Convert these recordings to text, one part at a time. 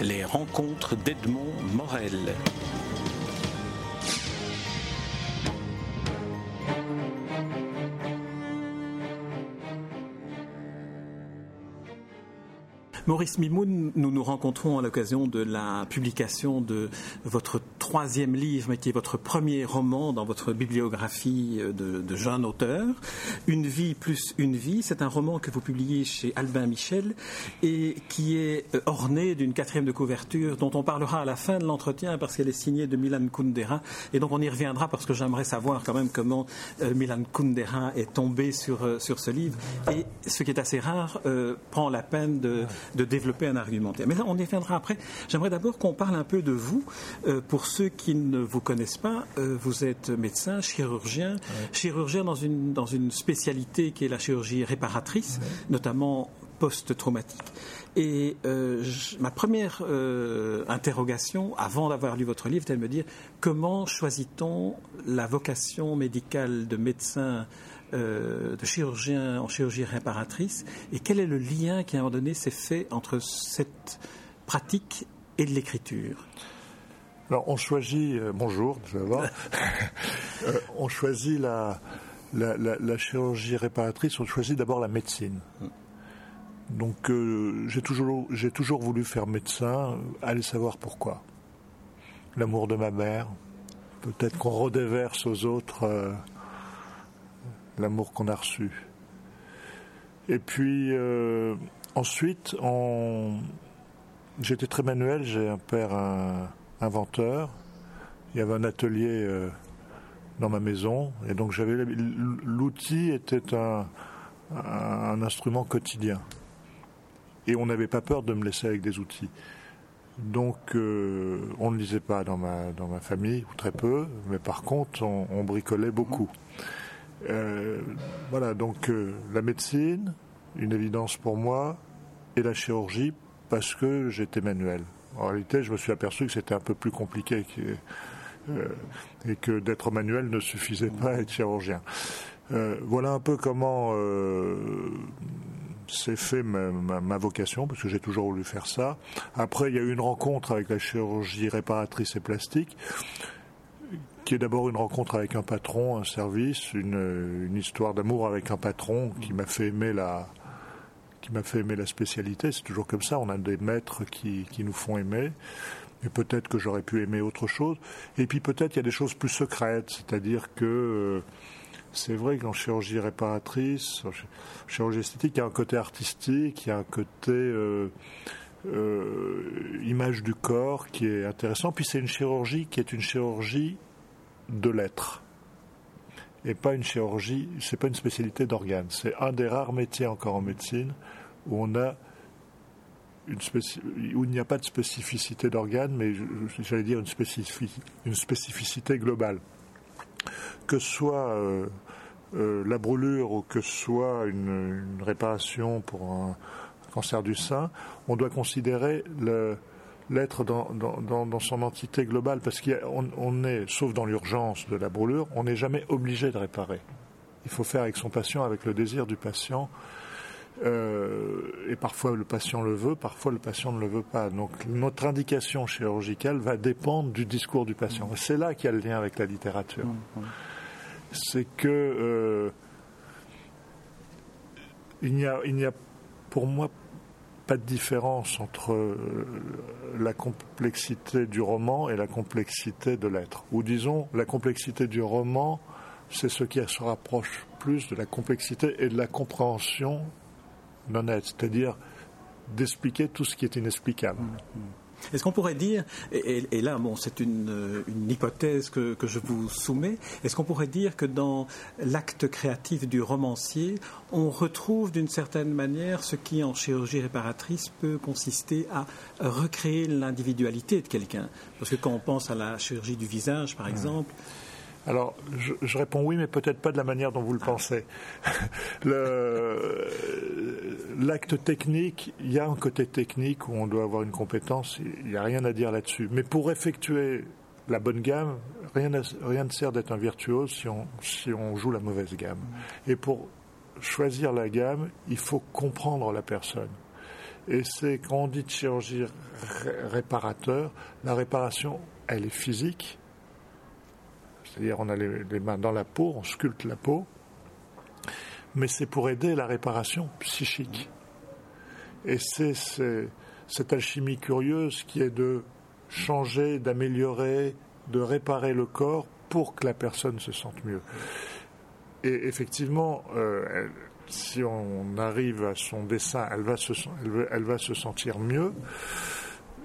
Les rencontres d'Edmond Morel. Maurice Mimoun, nous nous rencontrons à l'occasion de la publication de votre troisième livre, mais qui est votre premier roman dans votre bibliographie de, jeune auteur. Une vie plus une vie, c'est un roman que vous publiez chez Albin Michel et qui est orné d'une quatrième de couverture dont on parlera à la fin de l'entretien parce qu'elle est signée de Milan Kundera et donc on y reviendra parce que j'aimerais savoir quand même comment euh, Milan Kundera est tombé sur, euh, sur ce livre et ce qui est assez rare euh, prend la peine de de développer un argumentaire. Mais là, on y viendra après. J'aimerais d'abord qu'on parle un peu de vous. Euh, pour ceux qui ne vous connaissent pas, euh, vous êtes médecin, chirurgien, chirurgien dans une, dans une spécialité qui est la chirurgie réparatrice, notamment post-traumatique. Et euh, ma première interrogation, avant d'avoir lu votre livre, était de me dire comment choisit-on la vocation médicale de médecin euh, de chirurgien en chirurgie réparatrice et quel est le lien qui à un moment donné s'est fait entre cette pratique et de l'écriture? Alors on choisit, euh, bonjour, euh, on choisit la, la, chirurgie réparatrice, on choisit d'abord la médecine. Donc j'ai toujours, j'ai toujours voulu faire médecin, allez savoir pourquoi. L'amour de ma mère, peut-être qu'on redéverse aux autres l'amour qu'on a reçu. Et puis euh, ensuite, j'étais très manuel, j'ai un père inventeur, il y avait un atelier euh, dans ma maison, et donc j'avais l'outil était un, instrument quotidien. Et on n'avait pas peur de me laisser avec des outils. Donc euh, on ne lisait pas dans ma, famille, ou très peu, mais par contre on bricolait beaucoup. Euh, voilà, donc la médecine, une évidence pour moi, et la chirurgie parce que j'étais manuel. En réalité, je me suis aperçu que c'était un peu plus compliqué euh, et que d'être manuel ne suffisait pas à être chirurgien. voilà un peu comment s'est fait ma, vocation, parce que j'ai toujours voulu faire ça. Après, il y a eu une rencontre avec la chirurgie réparatrice et plastique qui est d'abord une rencontre avec un patron, un service, une, histoire d'amour avec un patron qui m'a fait aimer la qui m'a fait aimer la spécialité. C'est toujours comme ça, on a des maîtres qui, qui nous font aimer. Mais peut-être que j'aurais pu aimer autre chose. Et puis peut-être il y a des choses plus secrètes, c'est-à-dire que euh, c'est vrai qu'en chirurgie réparatrice, en chirurgie esthétique, il y a un côté artistique, il y a un côté euh, euh, image du corps qui est intéressant. Puis c'est une chirurgie qui est une chirurgie de l'être et pas une chirurgie, c'est pas une spécialité d'organes. C'est un des rares métiers encore en médecine où on a où il n'y a pas de spécificité d'organes, mais j'allais dire une, spécificité globale. Que soit euh, euh, la brûlure ou que soit une, réparation pour un cancer du sein, on doit considérer l'être dans, son entité globale, parce qu'on on est, sauf dans l'urgence de la brûlure, on n'est jamais obligé de réparer. Il faut faire avec son patient, avec le désir du patient. Euh, et parfois le patient le veut, parfois le patient ne le veut pas. Donc notre indication chirurgicale va dépendre du discours du patient. C'est là qu'il y a le lien avec la littérature. Mmh, mmh. C'est que euh, il n'y a, il n'y a pour moi pas de différence entre euh, la complexité du roman et la complexité de l'être. Ou disons, la complexité du roman, c'est ce qui se rapproche plus de la complexité et de la compréhension c'est-à-dire d'expliquer tout ce qui est inexplicable. Mmh, mmh. Est-ce qu'on pourrait dire, et, là, bon, c'est une, hypothèse que, je vous soumets, est-ce qu'on pourrait dire que dans l'acte créatif du romancier, on retrouve d'une certaine manière ce qui, en chirurgie réparatrice, peut consister à recréer l'individualité de quelqu'un? Parce que quand on pense à la chirurgie du visage, par exemple, alors, je, réponds oui, mais peut-être pas de la manière dont vous le pensez. L'acte technique, il y a un côté technique où on doit avoir une compétence, il n'y a rien à dire là-dessus. Mais pour effectuer la bonne gamme, rien, ne sert d'être un virtuose si on, si on joue la mauvaise gamme. Et pour choisir la gamme, il faut comprendre la personne. Et c'est quand on dit de chirurgie réparateur, la réparation, elle est physique. C'est-à-dire on a les, mains dans la peau, on sculpte la peau. Mais c'est pour aider la réparation psychique. Et c'est cette alchimie curieuse qui est de changer, d'améliorer, de réparer le corps pour que la personne se sente mieux. Et effectivement, euh, si on arrive à son dessin, elle va se, sentir mieux.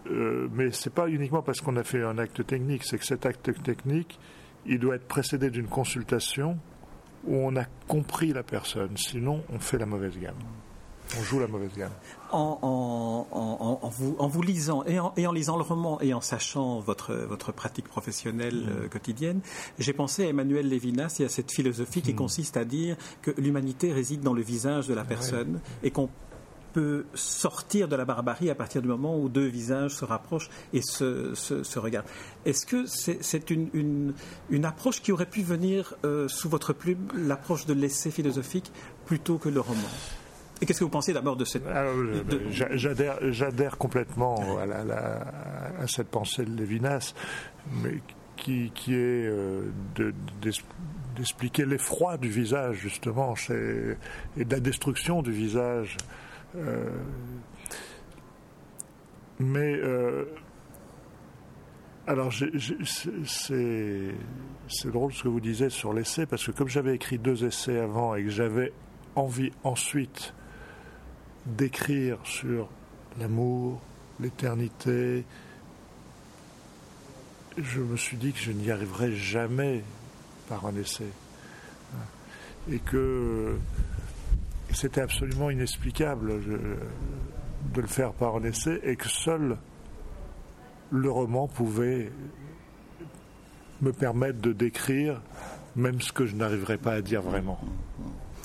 Euh, mais ce n'est pas uniquement parce qu'on a fait un acte technique, c'est que cet acte technique, il doit être précédé d'une consultation où on a compris la personne. Sinon, on fait la mauvaise gamme. On joue la mauvaise gamme. En, vous, lisant et, en, lisant le roman et en sachant votre, votre pratique professionnelle mm. euh, quotidienne, j'ai pensé à Emmanuel Lévinas et à cette philosophie qui mm. consiste à dire que l'humanité réside dans le visage de la personne et qu'on peut sortir de la barbarie à partir du moment où deux visages se rapprochent et se, regardent. Est-ce que c'est une, une, approche qui aurait pu venir euh, sous votre plume, l'approche de l'essai philosophique, plutôt que le roman? Et qu'est-ce que vous pensez d'abord de cette... J'adhère complètement à, cette pensée de Lévinas, mais qui, qui est euh, d'expliquer l'effroi du visage, justement, et de la destruction du visage. Euh, mais... Euh, alors, c'est drôle ce que vous disiez sur l'essai, parce que comme j'avais écrit deux essais avant et que j'avais envie ensuite d'écrire sur l'amour, l'éternité, je me suis dit que je n'y arriverais jamais par un essai. Et que c'était absolument inexplicable de le faire par un essai et que seul le roman pouvait me permettre de décrire même ce que je n'arriverais pas à dire vraiment.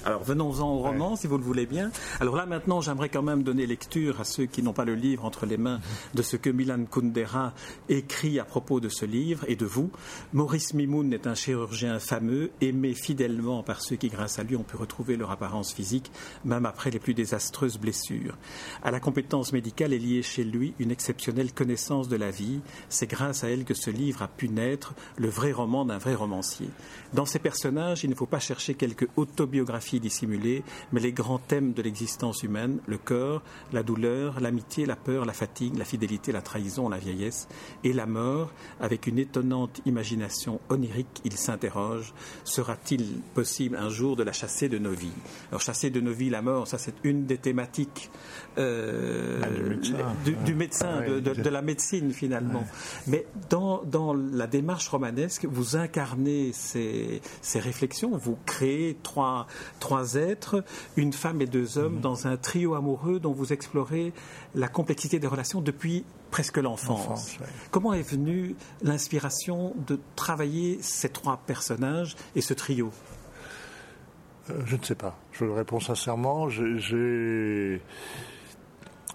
Alors venons-en au roman, si vous le voulez bien. Alors là maintenant, j'aimerais quand même donner lecture à ceux qui n'ont pas le livre entre les mains de ce que Milan Kundera écrit à propos de ce livre et de vous. Maurice Mimoun est un chirurgien fameux, aimé fidèlement par ceux qui, grâce à lui, ont pu retrouver leur apparence physique, même après les plus désastreuses blessures. À la compétence médicale est liée chez lui une exceptionnelle connaissance de la vie. C'est grâce à elle que ce livre a pu naître, le vrai roman d'un vrai romancier. Dans ses personnages, il ne faut pas chercher quelque autobiographie dissimulée, mais les grands thèmes de l'existence humaine, le corps, la douleur, l'amitié, la peur, la fatigue, la fidélité, la trahison, la vieillesse et la mort, avec une étonnante imagination onirique, il s'interroge, sera-t-il possible un jour de la chasser de nos vies? Alors chasser de nos vies la mort, ça c'est une des thématiques euh, ah, du médecin, ah de, la médecine finalement. Mais dans, dans, la démarche romanesque, vous incarnez ces, ces réflexions, vous créez trois, trois êtres, une femme et deux hommes, mhm. dans un trio amoureux dont vous explorez la complexité des relations depuis presque l'enfance. Comment est venue l'inspiration de travailler ces trois personnages et ce trio? Euh, Je ne sais pas. Je le réponds sincèrement. J'ai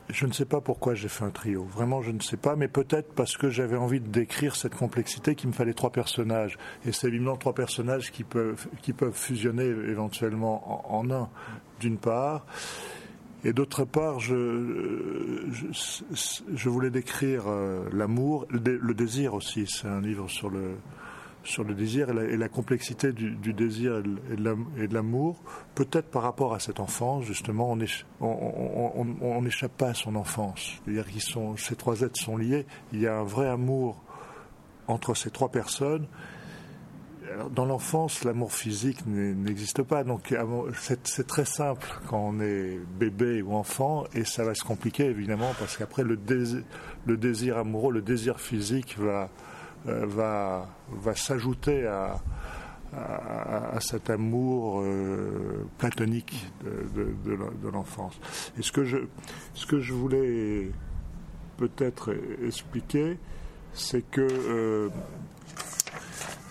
je ne sais pas pourquoi j'ai fait un trio. Vraiment, je ne sais pas, mais peut-être parce que j'avais envie de décrire cette complexité qu'il me fallait trois personnages. Et c'est évidemment trois personnages qui peuvent, qui peuvent fusionner éventuellement en, un, d'une part. Et d'autre part, je, je, voulais décrire euh, l'amour, le désir aussi. C'est un livre sur le, sur le désir et la, complexité du, désir et de l'amour, peut-être par rapport à cette enfance, justement, on n'échappe pas à son enfance. Ces trois êtres sont liés. Il y a un vrai amour entre ces trois personnes. dans l'enfance, l'amour physique n'existe pas. Donc, c'est très simple quand on est bébé ou enfant, et ça va se compliquer évidemment parce qu'après le désir amoureux, le désir physique va va, va s'ajouter à, à, cet amour euh, platonique de, de, l'enfance. Et ce que je, ce que je voulais peut-être expliquer, c'est que euh,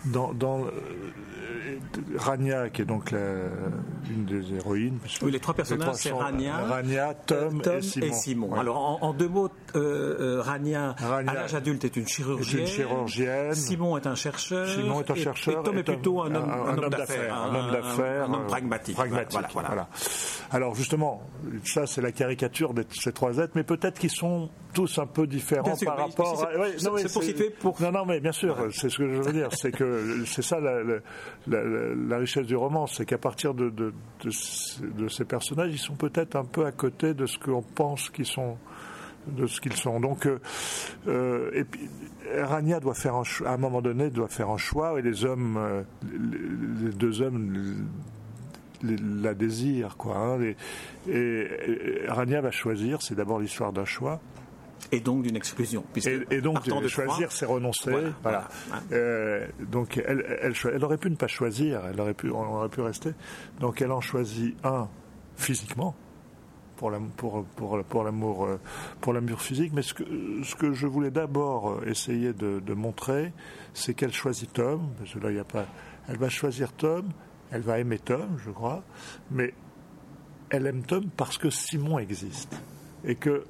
dans, dans Rania, qui est donc la, une des héroïnes. Oui, les trois personnages, c'est Rania, Rania, Tom, et Simon. Alors, en, deux mots, euh, Rania, à l'âge adulte, est une chirurgienne. Une chirurgienne. Simon est un chercheur. Simon est un chercheur. Et, Tom est plutôt un homme, un, homme d'affaires. Un, homme d'affaires. Un, homme pragmatique. pragmatique voilà, Alors, justement, ça, c'est la caricature de ces trois êtres, mais peut-être qu'ils sont tous un peu différents par rapport à... c'est pour situer pour... Non, non, mais bien sûr, c'est ce que je veux dire. C'est que c'est ça la, la, richesse du roman, c'est qu'à partir de, ces personnages, ils sont peut-être un peu à côté de ce qu'on pense qu'ils sont de ce qu'ils sont. Donc, euh, euh, et puis, Rania doit faire un à un moment donné doit faire un choix et les hommes, euh, les, deux hommes la désirent quoi. Hein, et, Rania va choisir. C'est d'abord l'histoire d'un choix. Et donc d'une exclusion. Et, donc de choisir, c'est renoncer. Voilà. Euh, donc elle, elle, elle, aurait pu ne pas choisir, elle aurait pu, on aurait pu rester. Donc elle en choisit un physiquement pour l'amour pour, pour, pour l'amour euh, pour l'amour physique. Mais ce que, ce que je voulais d'abord essayer de, de montrer, c'est qu'elle choisit Tom. Parce que là, il y a pas. Elle va choisir Tom. Elle va aimer Tom, je crois. Mais elle aime Tom parce que Simon existe et que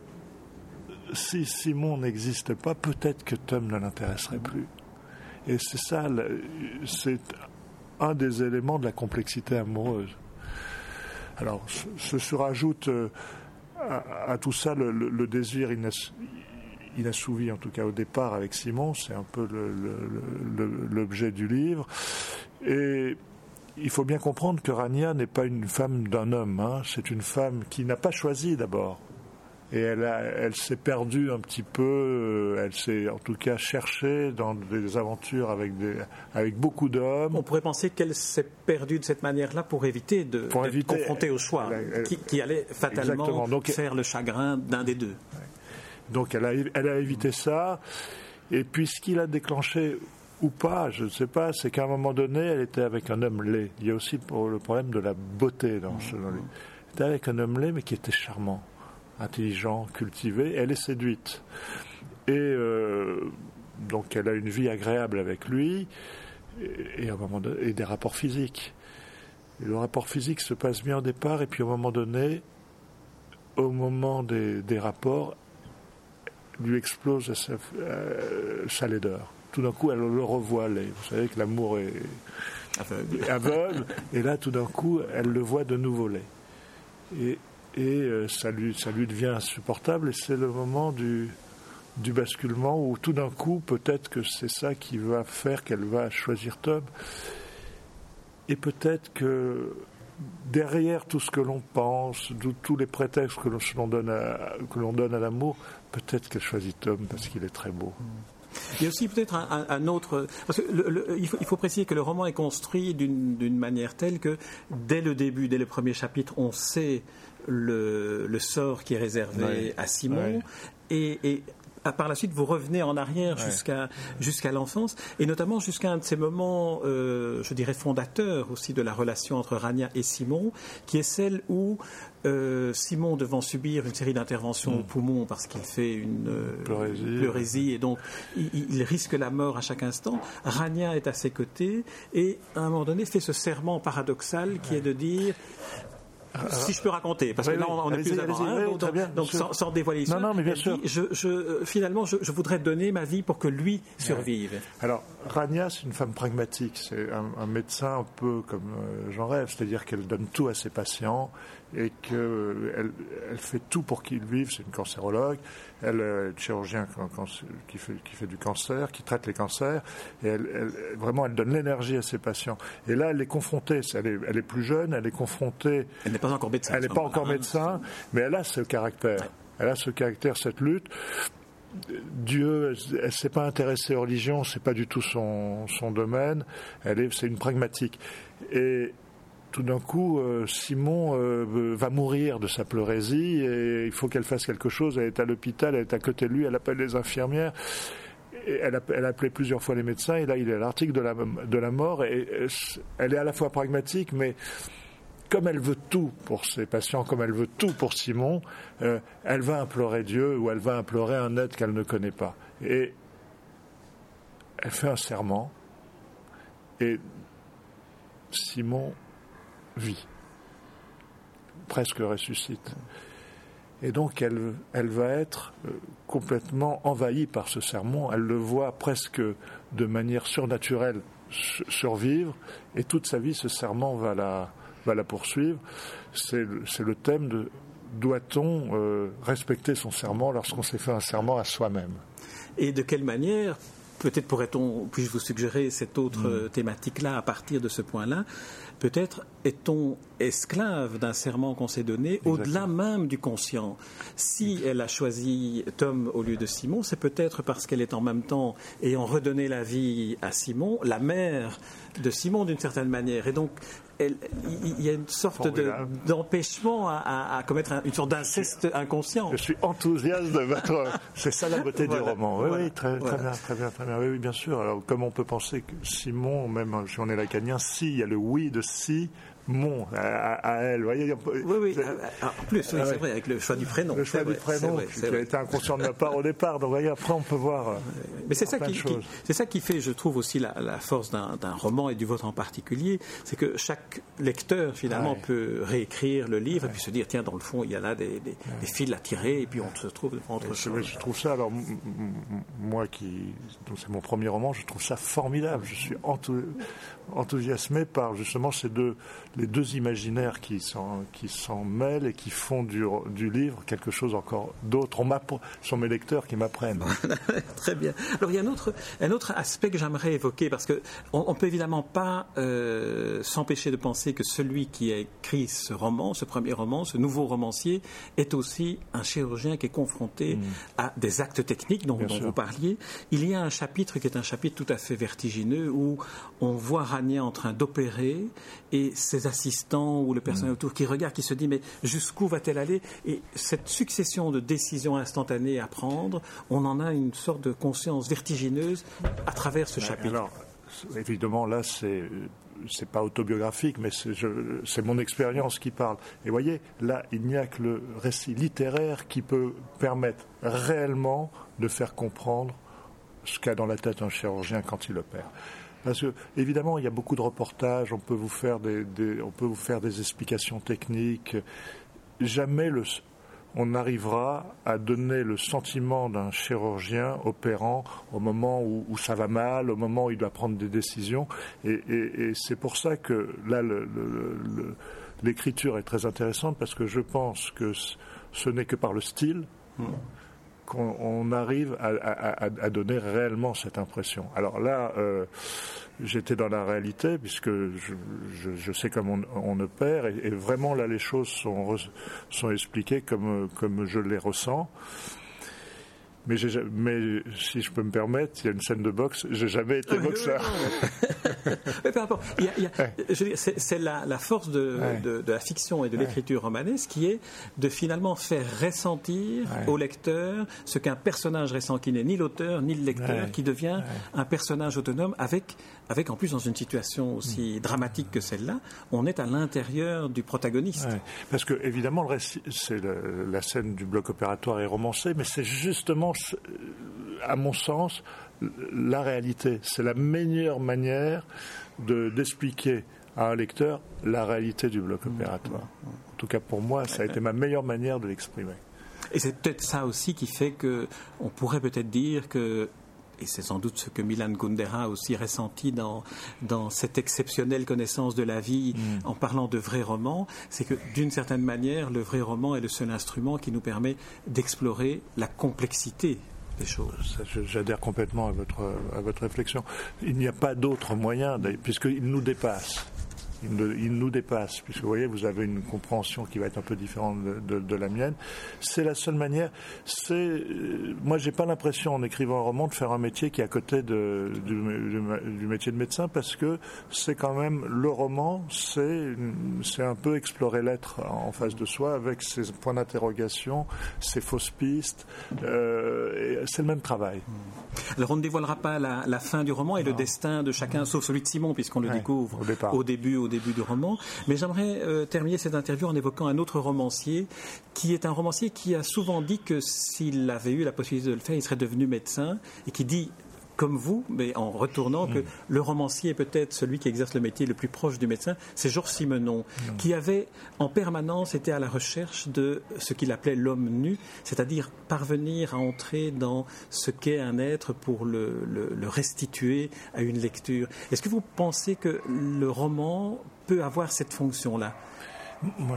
si Simon n'existe pas, peut-être que Tom ne l'intéresserait plus. Et c'est ça, c'est un des éléments de la complexité amoureuse. Alors, se, se rajoute euh, à, tout ça le, désir inassouvi, en tout cas au départ avec Simon, c'est un peu l'objet du livre. Et il faut bien comprendre que Rania n'est pas une femme d'un homme, hein. c'est une femme qui n'a pas choisi d'abord et elle, elle s'est perdue un petit peu, euh, elle s'est en tout cas cherchée dans des aventures avec, des, avec beaucoup d'hommes. On pourrait penser qu'elle s'est perdue de cette manière-là pour éviter de pour éviter, confrontée au choix qui, qui, allait fatalement Donc, faire le chagrin d'un des deux. Donc elle a, elle a évité ça, et puis ce qui l'a déclenché ou pas, je ne sais pas, c'est qu'à un moment donné, elle était avec un homme laid. Il y a aussi le problème de la beauté dans ce. Elle était avec un homme laid, mais qui était charmant intelligent, cultivé, elle est séduite. Et euh, donc elle a une vie agréable avec lui et, un moment et des rapports physiques. le rapport physique se passe bien au départ et puis au moment donné, au moment des, rapports, lui explose sa, euh, sa laideur. Tout d'un coup, elle le revoit. Vous savez que l'amour est aveugle. et là, tout d'un coup, elle le voit de nouveau. Et, et euh, ça, lui, ça lui devient insupportable. Et c'est le moment du, du basculement où tout d'un coup peut-être que c'est ça qui va faire qu'elle va choisir Tom et peut-être que derrière tout ce que l'on pense, tous les prétextes que l'on donne à, que l'on donne à l'amour, peut-être qu'elle choisit Tom parce qu'il est très beau. Il y a aussi peut-être un, autre. Parce que il, faut, il, faut, préciser que le roman est construit d'une manière telle que dès le début, dès le premier chapitre, on sait le, sort qui est réservé à Simon. Et, par la suite, vous revenez en arrière jusqu'à jusqu'à l'enfance, et notamment jusqu'à un de ces moments, euh, je dirais, fondateurs aussi de la relation entre Rania et Simon, qui est celle où euh, Simon, devant subir une série d'interventions au mm. poumon parce qu'il fait une euh, pleurésie. et donc il, risque la mort à chaque instant, Rania est à ses côtés et à un moment donné fait ce serment paradoxal qui est de dire si je peux raconter, parce que là on, est plus avant, hein, donc, sans, dévoiler non, non, mais bien sûr. je, finalement, je, voudrais donner ma vie pour que lui survive. Alors, Rania, c'est une femme pragmatique, c'est un, médecin un peu comme euh, j'en rêve, c'est-à-dire qu'elle donne tout à ses patients et qu'elle elle fait tout pour qu'ils vivent. C'est une cancérologue, elle est chirurgien qui fait, qui fait du cancer, qui traite les cancers, et elle, vraiment elle donne l'énergie à ses patients. Et là, elle est confrontée, elle est, elle est plus jeune, elle est confrontée. Elle n'est pas encore médecin. Elle n'est pas encore médecin, mais elle a ce caractère. Elle a ce caractère, cette lutte. Dieu, elle s'est pas intéressée aux religions, c'est pas du tout son, son domaine. Elle est, c'est une pragmatique. Et tout d'un coup, euh, Simon euh, va mourir de sa pleurésie et il faut qu'elle fasse quelque chose. Elle est à l'hôpital, elle est à côté de lui, elle appelle les infirmières. Elle, a, elle appelé plusieurs fois les médecins et là il est à l'article de la, de la mort et elle est à la fois pragmatique mais comme elle veut tout pour ses patients, comme elle veut tout pour Simon, euh, elle va implorer Dieu ou elle va implorer un être qu'elle ne connaît pas. Et elle fait un serment et Simon vie. presque ressuscite. Et donc elle, elle va être euh, complètement envahie par ce sermon. Elle le voit presque de manière surnaturelle survivre. Et toute sa vie, ce serment va la, va la poursuivre. C'est le thème de doit-on euh, respecter son serment lorsqu'on s'est fait un serment à soi-même? Et de quelle manière Peut-être pourrait-on, puis-je vous suggérer cette autre mm. thématique-là à partir de ce point-là Peut-être est-on esclave d'un serment qu'on s'est donné au-delà même du conscient? Si elle a choisi Tom au lieu de Simon, c'est peut-être parce qu'elle est en même temps, ayant redonné la vie à Simon, la mère de Simon d'une certaine manière. Et donc, il y a une sorte d'empêchement à, commettre une sorte d'inceste inconscient. Je suis enthousiaste de votre. C'est ça la beauté du roman. Oui, oui, très, bien, très bien, très bien. Oui, bien sûr. Alors, comme on peut penser que Simon, même si on est lacanien, si, il y a le oui de si, mon à, elle. Vous voyez, oui, oui. En plus, oui, c'est vrai, avec le choix du prénom. Le choix du prénom, qui a été inconscient de ma part au départ. Donc, voyez, après, on peut voir. Euh, Mais c'est ça qui, c'est ça qui fait, je trouve aussi la, force d'un roman et du vôtre en particulier, c'est que chaque lecteur finalement peut réécrire le livre et puis se dire tiens, dans le fond, il y a là des, des, fils à tirer et puis on se trouve entre je, je trouve ça alors moi qui c'est mon premier roman, je trouve ça formidable. Je suis enthousiasmé par justement ces deux les deux imaginaires qui s'en qui s'en mêlent et qui font du, du livre quelque chose encore d'autre. On ce sont mes lecteurs qui m'apprennent. Très bien. Alors il y a un autre un autre aspect que j'aimerais évoquer parce que on, peut évidemment pas euh, s'empêcher de penser que celui qui a écrit ce roman, ce premier roman, ce nouveau romancier, est aussi un chirurgien qui est confronté mm. à des actes techniques dont, dont vous parliez. Il y a un chapitre qui est un chapitre tout à fait vertigineux où on voit Rania en train d'opérer et ses assistants ou le personnel mm. autour qui regarde, qui se dit mais jusqu'où va-t-elle aller? Et cette succession de décisions instantanées à prendre, on en a une sorte de conscience vertigineuse à travers ce chapitre. Alors, évidemment, là, c'est c'est pas autobiographique, mais c'est mon expérience qui parle. Et voyez, là, il n'y a que le récit littéraire qui peut permettre réellement de faire comprendre ce qu'a dans la tête un chirurgien quand il opère. Parce que, évidemment, il y a beaucoup de reportages, on peut vous faire des, on peut vous faire des explications techniques. Jamais le, on arrivera à donner le sentiment d'un chirurgien opérant au moment où, ça va mal, au moment où il doit prendre des décisions. Et, c'est pour ça que là, l'écriture est très intéressante parce que je pense que ce n'est que par le style. Mmh qu'on arrive à, donner réellement cette impression. Alors là, euh, j'étais dans la réalité puisque je, sais comment on, opère et, vraiment là les choses sont, sont expliquées comme, comme je les ressens. Mais, mais, si je peux me permettre, il y a une scène de boxe, j'ai jamais été boxeur. c'est la, force de, la fiction et de l'écriture romanesque qui est de finalement faire ressentir au lecteur ce qu'un personnage ressent, qui n'est ni l'auteur ni le lecteur, qui devient un personnage autonome avec avec en plus dans une situation aussi mm. dramatique que celle-là, on est à l'intérieur du protagoniste. parce que évidemment, le c'est la scène du bloc opératoire est romancée, mais c'est justement, à mon sens, la réalité. C'est la meilleure manière d'expliquer à un lecteur la réalité du bloc mm. opératoire. En tout cas, pour moi, ça a été ma meilleure manière de l'exprimer. Et c'est peut-être ça aussi qui fait que on pourrait peut-être dire que et c'est sans doute ce que Milan Kundera a aussi ressenti dans, dans cette exceptionnelle connaissance de la vie mm. en parlant de vrais romans, c'est que d'une certaine manière, le vrai roman est le seul instrument qui nous permet d'explorer la complexité des choses. J'adhère complètement à votre, à votre réflexion. Il n'y a pas d'autre moyen, puisqu'il nous dépasse il, nous dépasse, puisque vous voyez, vous avez une compréhension qui va être un peu différente de, la mienne. C'est la seule manière. C'est, euh, moi, j'ai pas l'impression en écrivant un roman de faire un métier qui est à côté de, du, métier de médecin, parce que c'est quand même le roman, c'est, c'est un peu explorer l'être en face de soi avec ses points d'interrogation, ses fausses pistes. Euh, c'est le même travail. Alors, on ne dévoilera pas la, fin du roman et le destin de chacun, sauf celui de Simon, puisqu'on le découvre au, au début, au début du roman. Mais j'aimerais euh, terminer cette interview en évoquant un autre romancier, qui est un romancier qui a souvent dit que s'il avait eu la possibilité de le faire, il serait devenu médecin, et qui dit comme vous, mais en retournant, que mm. le romancier est peut-être celui qui exerce le métier le plus proche du médecin, c'est Georges Simenon, mm. qui avait en permanence été à la recherche de ce qu'il appelait l'homme nu, c'est-à-dire parvenir à entrer dans ce qu'est un être pour le, le restituer à une lecture. Est-ce que vous pensez que le roman peut avoir cette fonction-là? Moi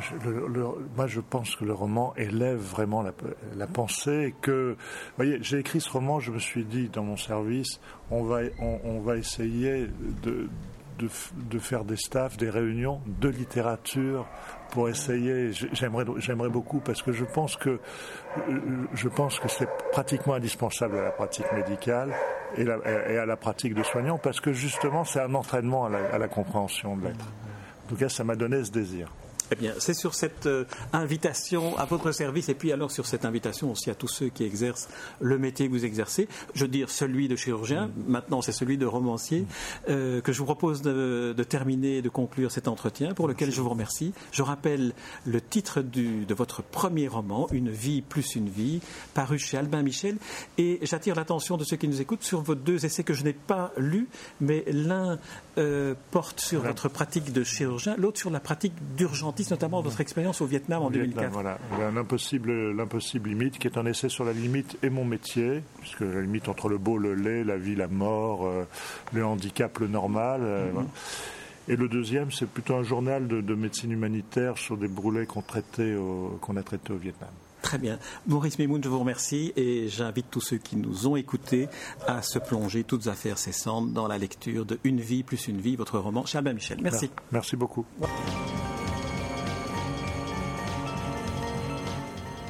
je, pense que le roman élève vraiment la, pensée. Que, voyez, j'ai écrit ce roman, je me suis dit dans mon service, on va, on, va essayer de, de, faire des staffs, des réunions de littérature pour essayer. J'aimerais, j'aimerais beaucoup parce que je pense que je pense que c'est pratiquement indispensable à la pratique médicale et, et, à la pratique de soignant parce que justement c'est un entraînement à la, à la compréhension de l'être. En tout cas, ça m'a donné ce désir. Eh bien, c'est sur cette euh, invitation à votre service et puis alors sur cette invitation aussi à tous ceux qui exercent le métier que vous exercez, je veux dire celui de chirurgien, mm. maintenant c'est celui de romancier, euh, que je vous propose de, terminer et de conclure cet entretien pour lequel je vous remercie. Je rappelle le titre de votre premier roman, Une vie plus une vie, paru chez Albin Michel, et j'attire l'attention de ceux qui nous écoutent sur vos deux essais que je n'ai pas lus, mais l'un euh, porte sur votre pratique de chirurgien, l'autre sur la pratique notamment votre expérience au Vietnam en 2004. Voilà, l'impossible, l'impossible limite, qui est un essai sur la limite et mon métier, puisque la limite entre le beau, le laid, la vie, la mort, euh, le handicap, le normal. Euh, mhm. Et le deuxième, c'est plutôt un journal de, médecine humanitaire sur des brûlés qu'on qu'on a traités au Vietnam. Très bien. Maurice Mimoun, je vous remercie et j'invite tous ceux qui nous ont écoutés à se plonger, toutes affaires cessantes, dans la lecture de Une vie plus une vie, votre roman chez Michel. Merci. Merci beaucoup.